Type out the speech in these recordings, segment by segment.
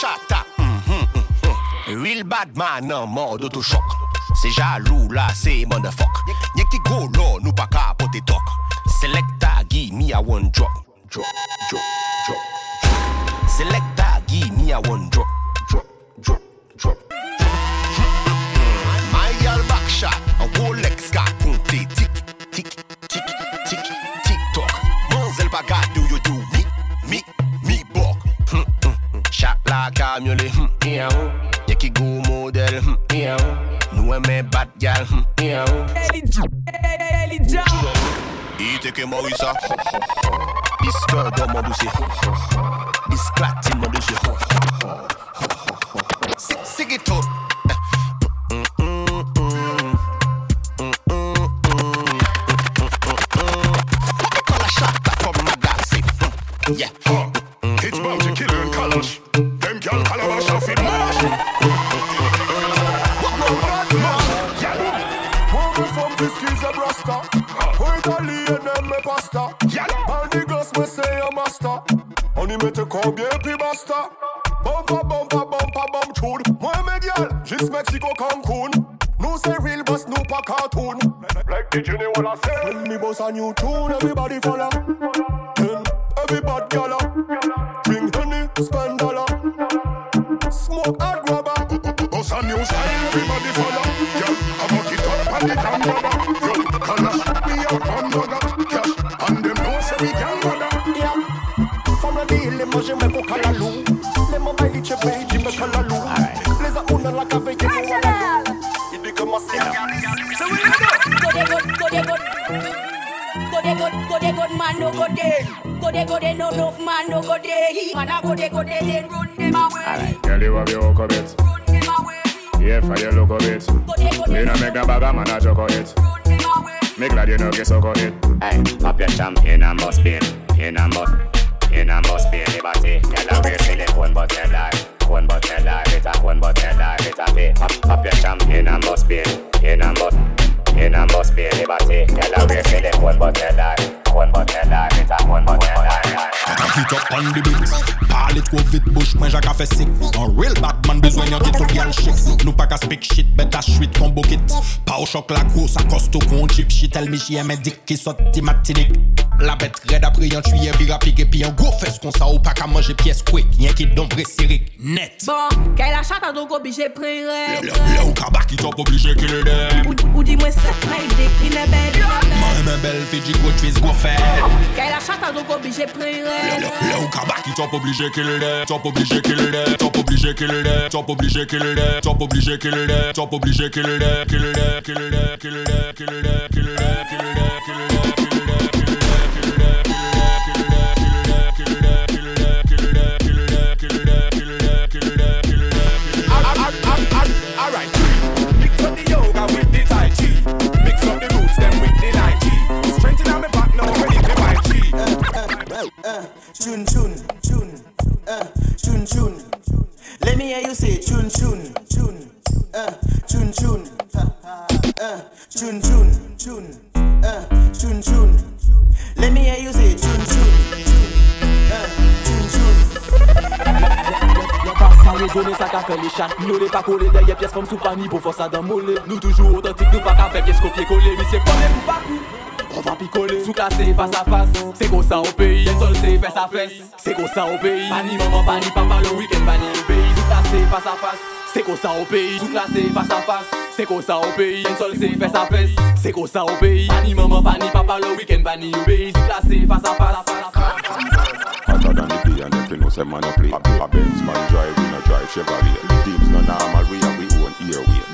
chata. Real bad man en mode auto-choc. C'est jaloux là, c'est motherfuck. Y'a qui go là, nous pas capoter talk. Selecta, give me a one drop. Drop, drop, drop. Selecta, give me a one. Drop, Kamjoli, hm, iau Jackie Go model, hm, iau Noe med bad gal, hm, iau Iteke Morisa Diskøder må du si Disklatting må du si Sikkert Fiski's a brasta. Italian and me pasta. And the girls me say a master. Honey me te combien puis basta. Bumpa bumpa bumpa bum tune. Moi me girl, juste Mexico Cancun. Nous c'est real boss, nous pas cartoon. Like the Jenny wanna say. When me boss a new tune, everybody follow. Then everybody gala. Drink honey, spend dollar. Smoke hard grabber. Boss a new style, everybody follow. Yeah, I buck it up on the damn man no go there. Go there, go no enough man no go there. Man a go there, go there, then run them away. Girl, you have your hook of it. Run them away. Yeah, for your look of it. Go there, go there, You know make a bag of man a joke of it. run them away. Me glad you know get suck of it. Hey, pop your champ in and bust pain, in and bust, in and bust pain. Liberty, girl, I wear silicone but you die, cone but you die, it a cone but you die, it a pay. Pop, pop your champ in and bust pain, in and bust, in and bust pain. Liberty, girl, I wear silicone but you die, one but. It's a one up on the beat Parle COVID bouche Mwen jak a fe sick An real badman vyal shit Nou pa ka speak shit Bet a Pa ou chok la gwo Sa kosto kon chip. Shit El mi sot La bet red apre yon tuye vira pike Pi yon gwo fes kon sa ou pa ka manje piyes quick. Yon ki don vre net. Bon, kè la chata donc oblige ou kabak ki top oblige ki le Ou di mwen set my dick in a bed Man mè bel fè Kè la chata do k'oblige prire Le ou kabaki Top oblige kilde, top oblige kilde Top oblige kilde, top oblige kilde Top oblige kilde, top oblige kilde Kilde, kilde, kilde, kilde, kilde, kilde Chun, chun, chun, uh, chun, chun. Let me hear you say chun tune chun, uh, tune tune, uh, chun, chun, chun, uh, chun, chun. Let me hear you say tune tune tune, uh, tune tune. Pasan yo zone sa ka fe le chan Nou le pa kole deye pyes fom sou pa ni pou fosa dan mole Nou toujou otantik nou pa ka fe pyes kopye kole Misye kone pou pa kou On va picoler Sou klasé face à face. C'est comme ça au pays. Tête solsé fesse à fesse. C'est comme ça au pays. Pas ni maman, pas ni papa Le week-end, pas ni le pays. Sou klasé face à face. C'est comme ça au pays. Sou klasé face à face. C'est comme ça au pays. Tête solsé fesse à fesse. C'est comme ça au pays. Pas ni maman, pas ni papa Le week-end, pas ni le pays. Sou klasé face à face. Hotter than the day and everything else a man a play. A Benz man drive, we no drive Chevrolet Things no normal, we and we own airway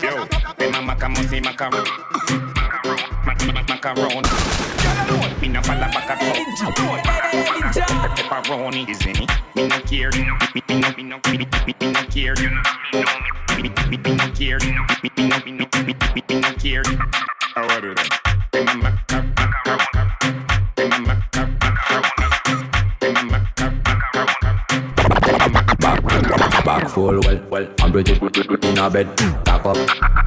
Yo, me mama como si macaron. Macaron. Me no fall back at all. Pepperoni is in it. Me no care. Me no me no me me no care. Me me me me no care. Me no me no me me me no care. Are you? Me mama Back full well, well, I'm good in a bed. Back up,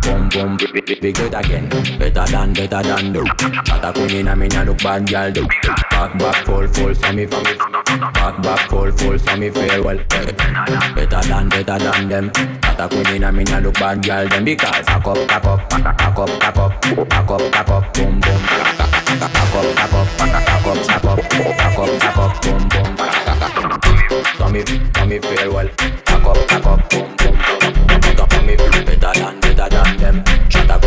boom, boom, big, it again. Better than, better than do. Got a queen in a me, nah look bad, girl do. Back, back, full, full, so me, back, back, full, full, so me feel. Better than, better than them. Got a queen in a me, nah look bad, girl them because back up, back up, back up, back up, back up, back up, boom, boom. Back up, back up, back up, back up, back up, up, up, boom, boom. Me, so me feel well. Back up, back up, boom, boom. So me feel better than, better than them. Shut up.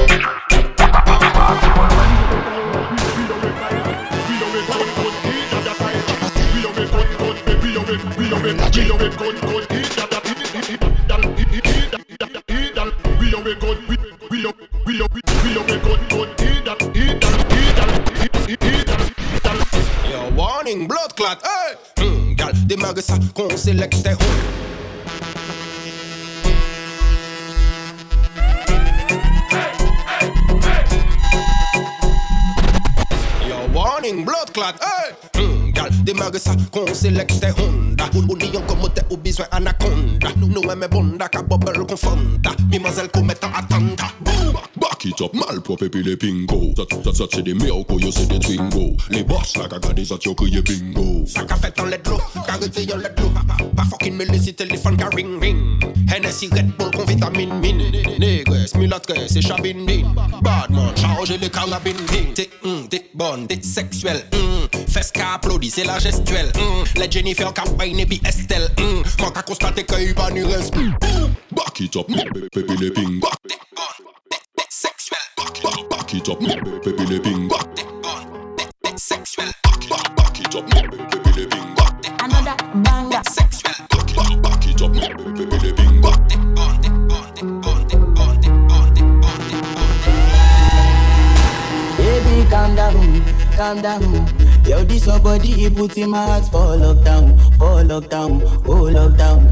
Yo, warning, blood clot, hey! Hmm, gal, démarre ça, qu'on sélecte. Warning, blood clot, hey! Hmm, gal, démarre ça, qu'on sélecte Honda. Ou, lion comme t'es au besoin anaconda. Nous, nous, aimons bonda, ka bubble confonda. Mimazelle qu'on met en attente. Back it up, malpropre puis les pingo. Ça, ça, ça, c'est des miracles, yo, c'est des twingo. Les boss, là, gaga des autres, yo, crié bingo. Ça qu'a fait en let l'eau, carité en let l'eau. Pas fucking me laisser téléphone qu'a ring ring. Hennessy Red Bull con vitamine mine. Négresse, mulâtresse et chabine mine. Badman, chargez les carabines mine. T'es hum, t'es bonne, t'es sexuelle. Hum, fesse qu'a applaudi, c'est la gestuelle. Hum, les Jennifer wine et puis Estelle. Hum, moi qu'a constaté qu'il y a pas ni respect. Back it up, puis les pingo. Sexuelle. Back it up, et puis les pingo. Sexuelle. Back it up, et puis les pingo. Another banger. Sexuelle. Back it up, et puis les pingo. Baby, calm down, calm down. Yo, this your body, it put in my heart for lockdown, for lockdown, oh lockdown.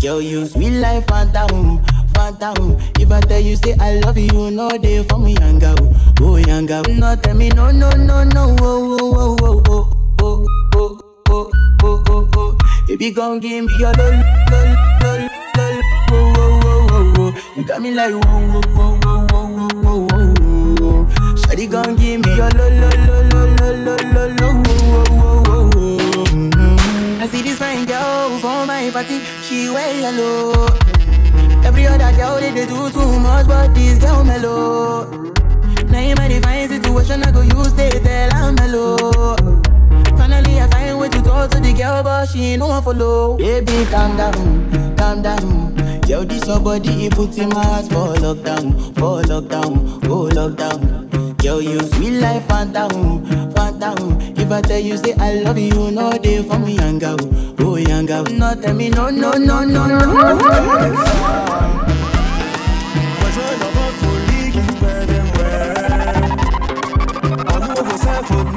Yo, you sweet life, phantom, phantom. If I tell you, say I love you, no day for me, young girl, oh young girl. No, tell me, no, no, no, no, oh, oh, oh, oh, oh, oh, oh, oh, oh, oh, oh. Baby, gon' give me your lol, lol, lol, lol, oh, oh, oh, oh, oh. You got me like, whoa, whoa, whoa, whoa, whoa, whoa, whoa, whoa. Shawty gon' give me your lo lo lo lo lo lo lo lo wo wo wo wo wo. Mhm. I see this fine girl for my party, she wear yellow. Every other girl they, they do too much, but this girl mellow. Now in my divine situation, I go use they tell I'm mellow. Finally, I find way to talk to the girl, but she ain't no one follow. Baby, calm down, calm down. Yo, this your body, put in my heart for lockdown, for lockdown, oh lockdown. Yo, you sweet life, phantom, phantom. If I tell you, say I love you, no day for me, young girl, oh young girl. No, tell me, no, no, no, no, no. D'avoir folie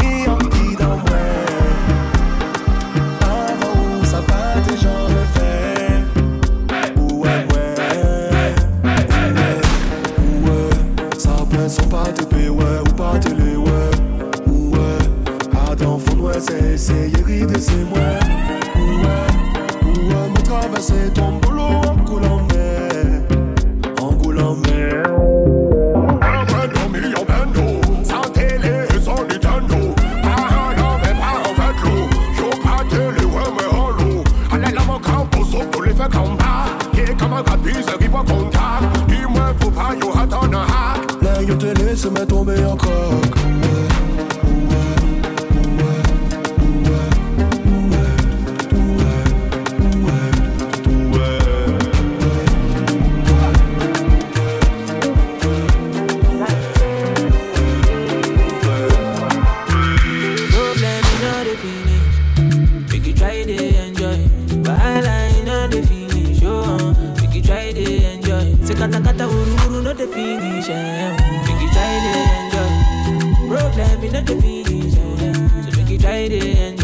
they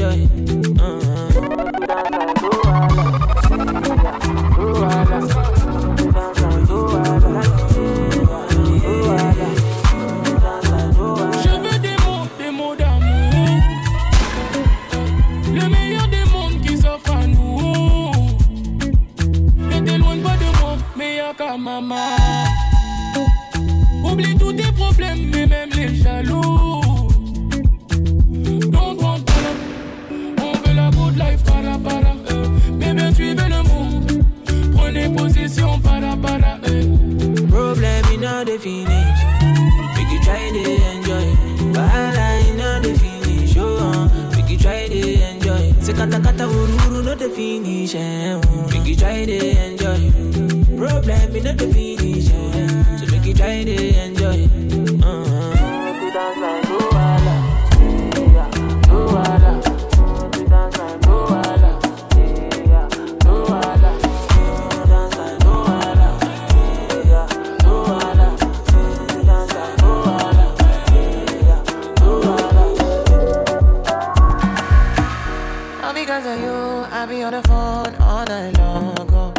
because of you, I be on the phone all night long. Oh.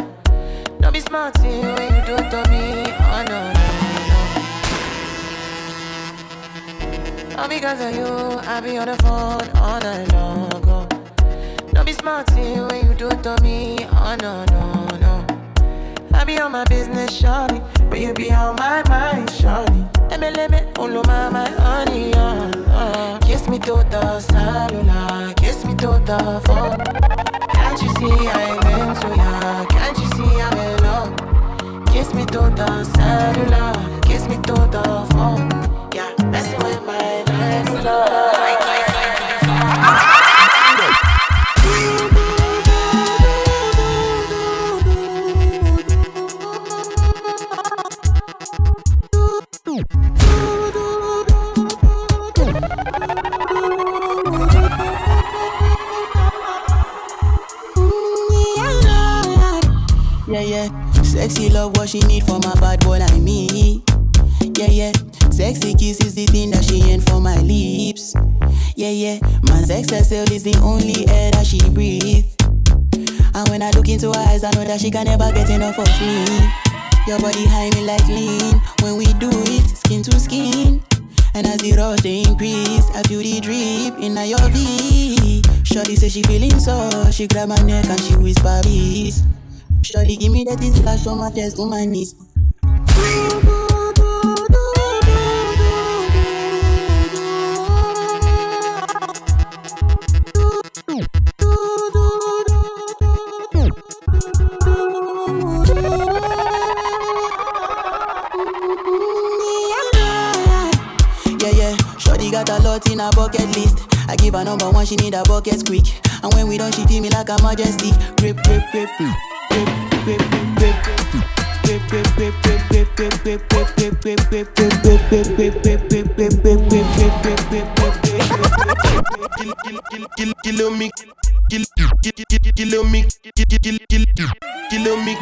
Don't be smart, when you do it to me. Oh no, no, no. All because of you, I be on the phone all night long. Oh. Don't be smart, when you do it to me. Oh no, no, no. I be on my business, shawty, but you be on my mind, shawty. Emeleme, ulu my my honey, uh, uh. Kiss me to the cellular, kiss me to the phone. Can't you see I'm into ya? Can't you see I'm in love? Kiss me to the cellular, kiss me to the phone. Yeah, messing with my life, love. Love, what she need for my bad boy like me. Yeah, yeah. Sexy kiss is the thing that she ain't for my lips. Yeah, yeah. My sex herself is the only air that she breathes. And when I look into her eyes, I know that she can never get enough of me. Your body high me like lean. When we do it, skin to skin. And as the rush they increase, I feel the drip in your V. Shorty say she feeling so, she grab my neck and she whisper peace. Shorty give me that flash on my chest on my knees. A in her bucket list. I give her number one, she need a bucket quick. And when we done, she feel me like a majesty. Grip, grip, grip, grip, Kilo me, kill, kill, kill, kilo me, kill, kill, kill, kilo me,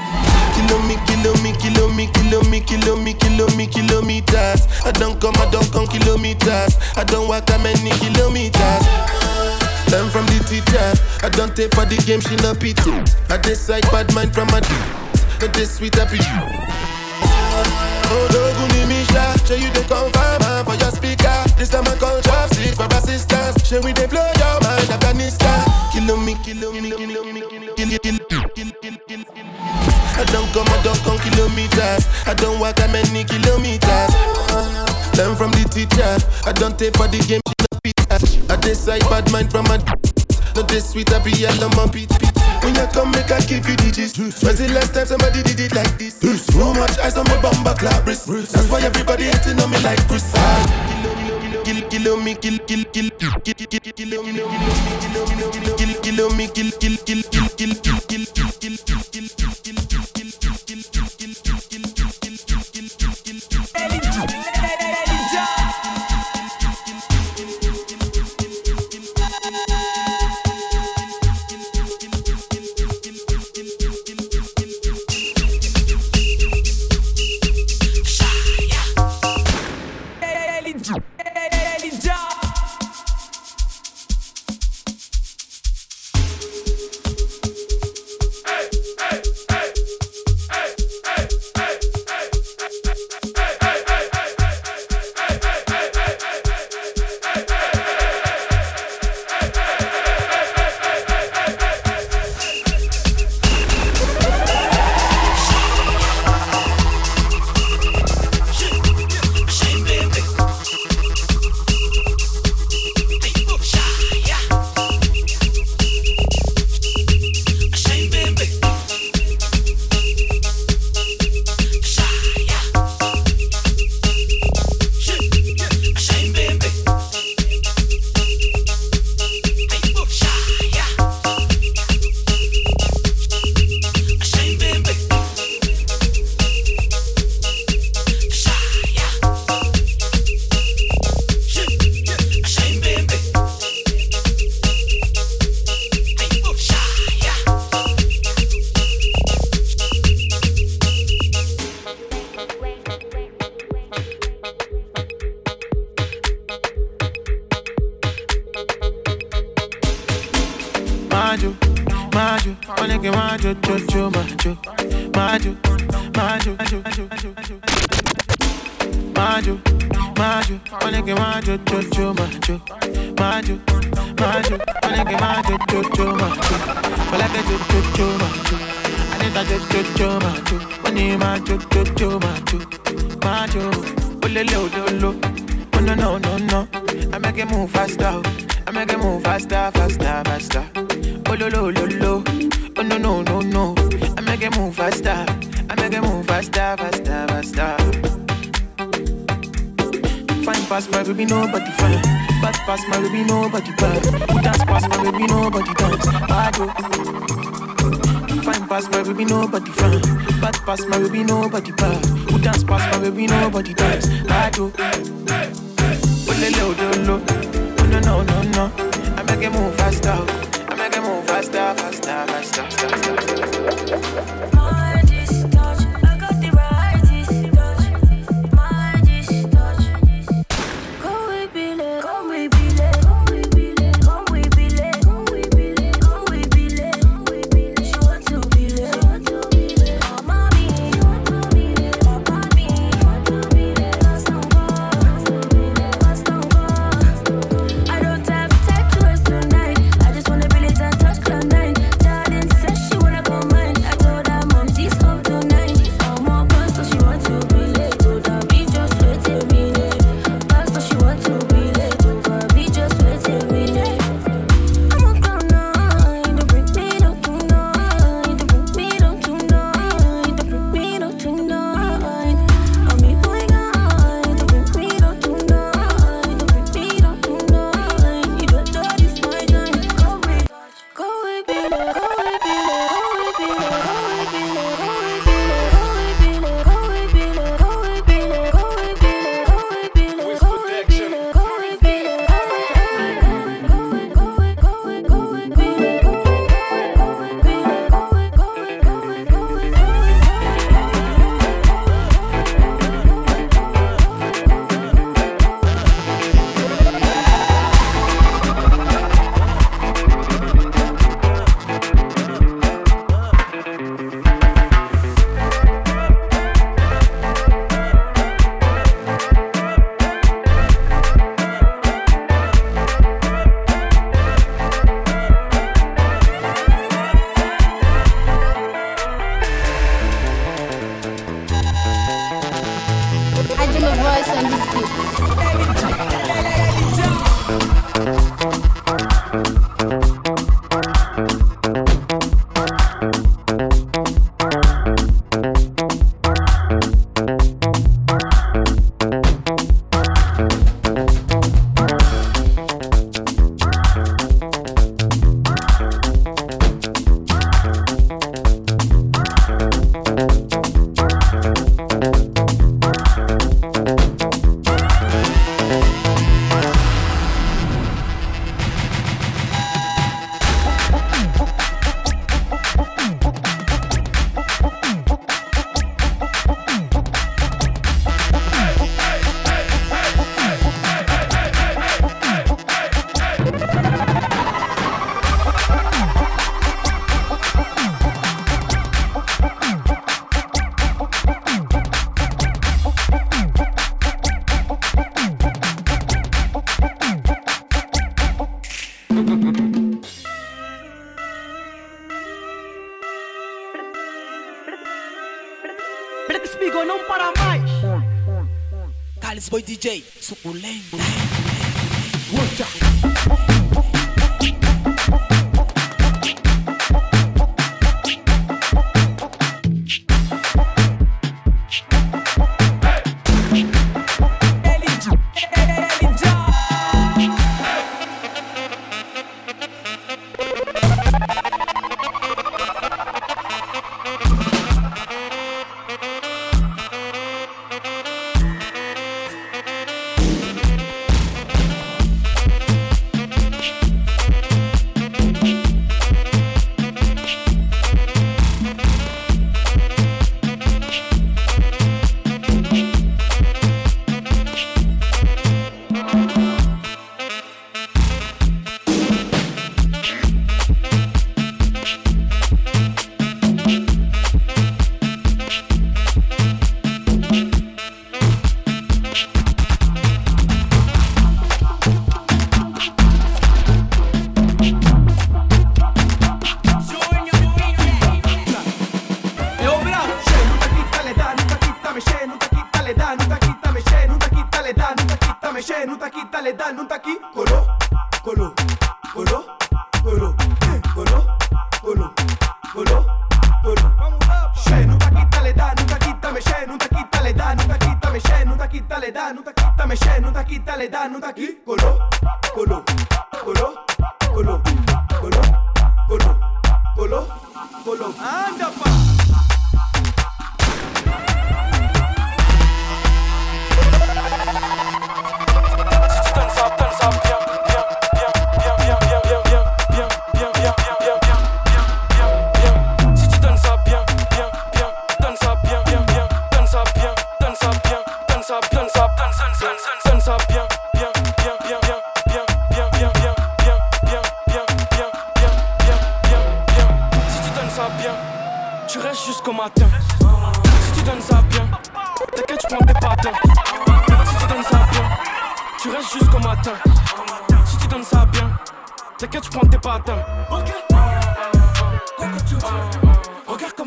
kilo me, kilo me, kilo me, kilo me, kilo me, kilo me, kilometers. I don't come, I don't come kilometers. I don't walk that many kilometers. Learn from the teacher. I don't take for the game, she no pity. I decide bad mind from my d. Not this sweet happy. Oh, Doguni Misha, show you the confirm uh, for your speaker. This time I call chopstick for assistance. Show we they blow your mind, Afghanistan. Kilo me, kilo me, kilo me, kill, kill, kill, kill, kill, kill. I don't come, I don't come kilometers. I don't walk that many kilometers. Learn from the teacher. I don't take for the game. I decide bad mind from my not this sweet, I be yellow, my beat, beat. When you come, make I give you digits. When's the last time somebody did it like this? Too much ice on my bumper clap wrist. That's why everybody hating on me like Chris. Kill, kill, me, kill, kill, kill, kill, kill, kill, kill, kill, me, kill, kill, kill, me, kill, kill, kill, kill, kill, kill, kill, kill, kill, kill, kill, kill, majo, majo, que majo, jo, jo, majo, majo, majo, que majo, jo, jo, majo, hola que jo, jo, jo, majo, anita jo, jo, jo, majo, only majo, jo, jo, majo, majo, olele, ololo, oh no, no, no, no, I make it move faster. Oh. I make it move faster, faster, faster. Oh lo lo lo lo. Oh no no no no. I make it move faster. I make it move faster, faster, faster. Fine pass my baby, nobody fine. Bad pass my baby, nobody bad. Who dance pass my baby, nobody dance. Bad oh. Fine pass my baby, nobody fine. Bad pass my baby, nobody bad. Who dance pass my baby, nobody dance. Bad oh. Oh no, no, no, no. I make it move faster. I make it move faster, faster, faster, faster, faster. Espigou não para mais. Carlos Boy DJ, suculento.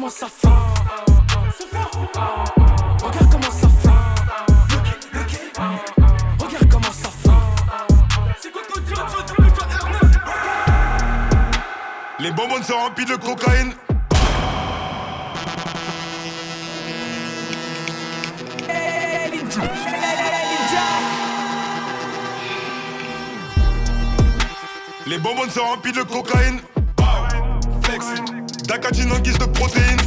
Regarde comment ça fait. Regarde comment ça fait. Les bonbons sont remplis de cocaïne. Les bonbons sont remplis de cocaïne. Flex. Dacatine en guise de protéines.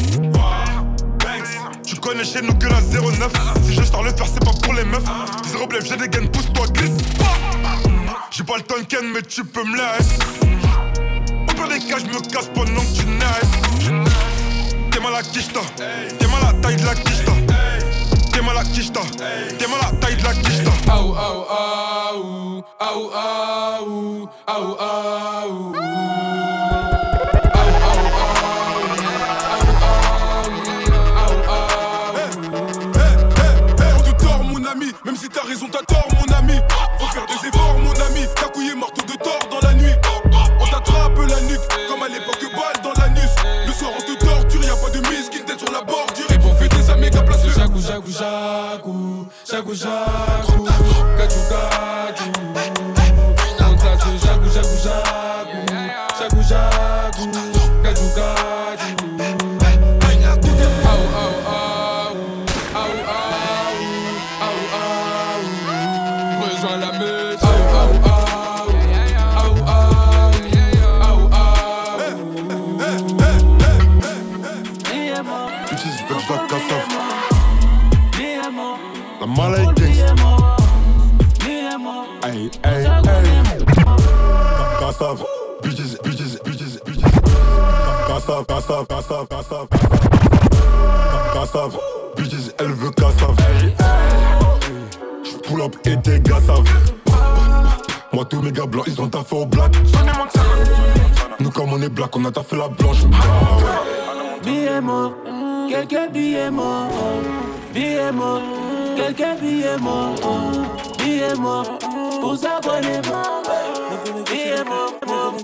Tu connais chez nous que la 09. Si je sors le faire, c'est pas pour les meufs. Zéro blef, j'ai des gaines, pousse-toi, glisse. J'ai pas le temps ken, mais tu peux me laisser. Au pire des cas, je me casse pendant que tu naisses. T'es mal à quicheta. T'es mal à la taille de la quicheta. T'es mal à quicheta. T'es mal à la taille de la quicheta. Aou, aou, aou, aou, aou, aou, aou. Maracujá. On a taffé la blanche. Billet mort, quelques billets morts. Billet mort, quelques billets morts. Billet mort, pour s'abonner. Billet mort, mort,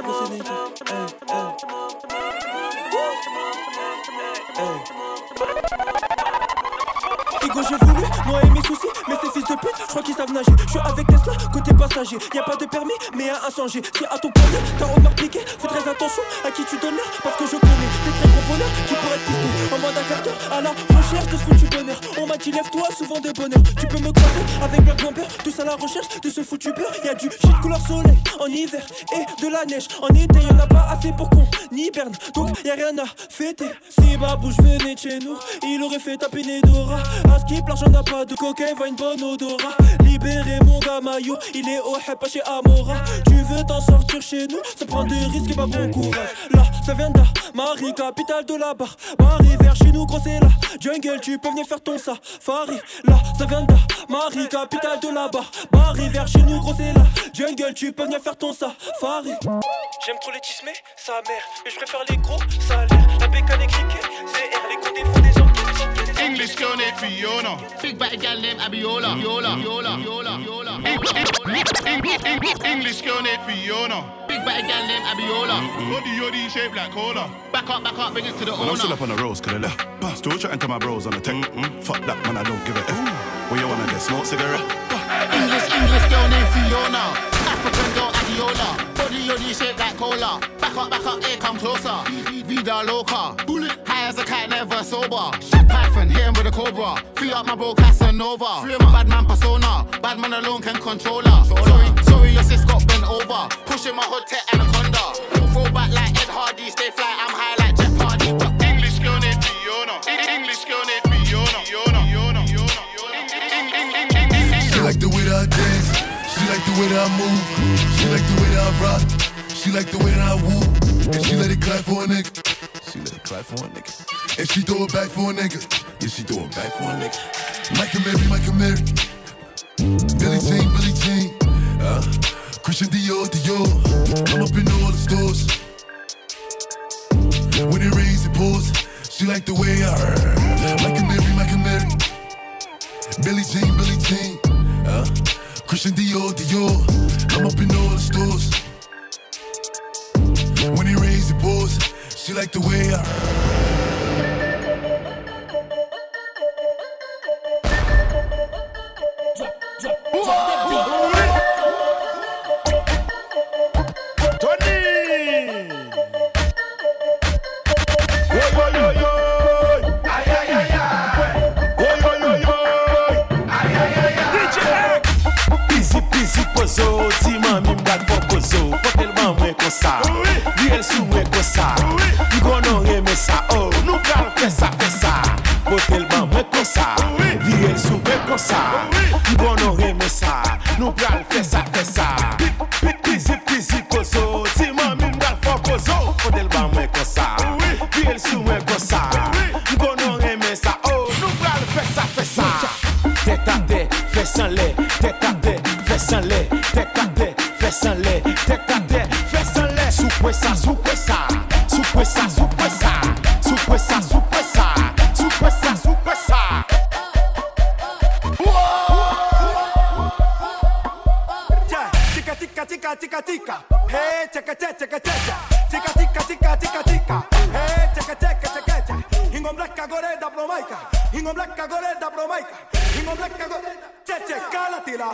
je crois qu'ils savent nager. Je suis avec Tesla côté passager. Y a pas de permis mais un changer Si à ton poignet t'as remarqué Fais très attention à qui tu donnes l'air Parce que je connais des très gros voleurs Qui pourraient te pister en mode un quart d'heure À la recherche de ce foutu bonheur On m'a dit lève-toi souvent de bonheur Tu peux me croiser avec Black Bomber Tous à la recherche de ce foutu beurre. Y'a du shit couleur soleil en hiver Et de la neige en été. Y'en a pas assez pour qu'on hiberne Donc y'a rien à fêter. Si Babouche venait de chez nous Il aurait fait taper Nedora À skip l'argent n'a pas de cocaïne Voit une bonne odorat. Libérer mon gars Maillot Il est au hype pas chez Amora. Tu veux t'en sortir chez nous Ça prend des risques et pas bon courage. Là ça vient de Marie capitale de la barre. Marie vers chez nous gros c'est la jungle Tu peux venir faire ton safari Là ça vient de Marie capitale de la barre Marie vers chez nous gros c'est la jungle Tu peux venir faire ton safari J'aime trop les tismés, sa mère Mais je préfère les gros salaires La bécane est cliquée, CR les coups des fous des hommes English girl named Fiona. Big bad gal named Abiola. Yola, Yola, Yola, Yola. English girl named Fiona. Big bad gal named Abiola. Mm-hmm. Yodi yodi shaped like cola. Back up, back up, bring it to the Man, I'm still up on the roads, cause they left. Still chatting to my bros on the tech. Mm-hmm. Fuck that, man, I don't give a F. Where you wanna get smoke cigarette? English, English girl named Fiona. African girl Adiola. Body yoddy shaped like cola. Back up, back up, here, come closer. Vida loca. High as a kite, never sober. Python, hit him with a cobra. Free up my bro Casanova. Free my bad man persona. Bad man alone can control her. Sorry, sorry, your sis got bent over. Pushing my hood tech anaconda. Throw back like Ed Hardy. Stay fly, I'm high like Jeff Hardy. English girl named Fiona. English girl named Fiona. Fiona. Fiona. She like the way that I dance. She like the way that I move. She like the way that I rock. She like the way that I woo. And she let it clap for a nigga. She let it clap for a nigga. And she throw it back for a nigga. Yeah, she throw it back for a nigga. Michael Mary, Michael Mary. Billie Jean, Billie Jean. Uh, Christian Dior, Dior. I'm up in all the stores. When it rains, it pours. She like the way I Michael Mary, Michael Mary. Billie Jean, Billie Jean. Uh, Christian Dior, Dior. I'm up in all the stores. When it rains, it pours. She like the way I.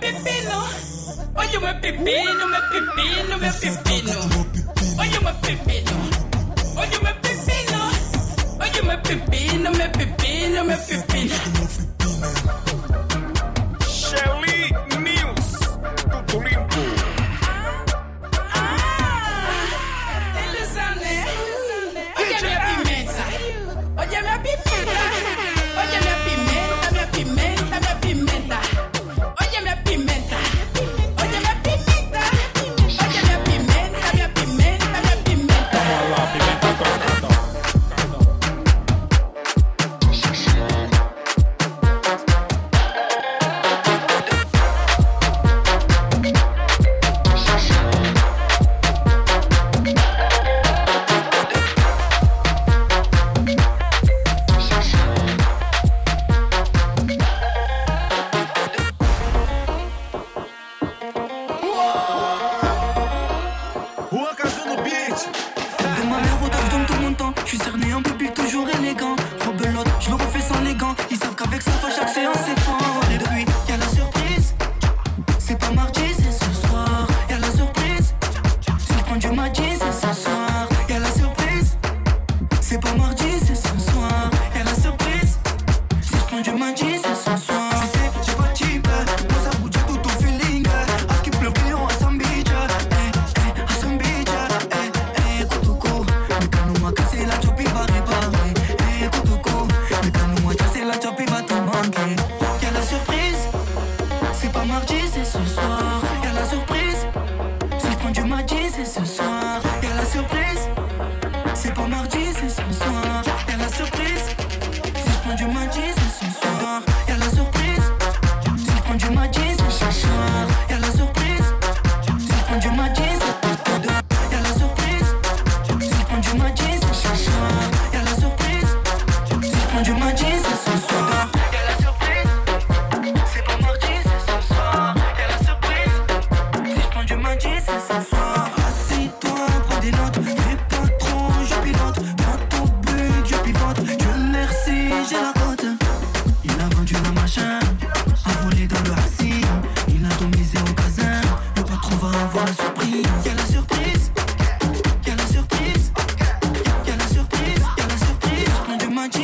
pepino. Oye, me pepino, me pepino, me pepino. Oye, me pepino. Oye, me pepino. Oye, me pepino, me pepino, me pepino.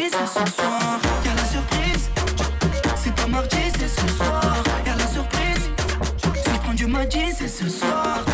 c'est ce soir. Y'a la surprise. C'est pas mardi, c'est ce soir. Y'a la surprise. Si je prends du mardi, c'est ce soir.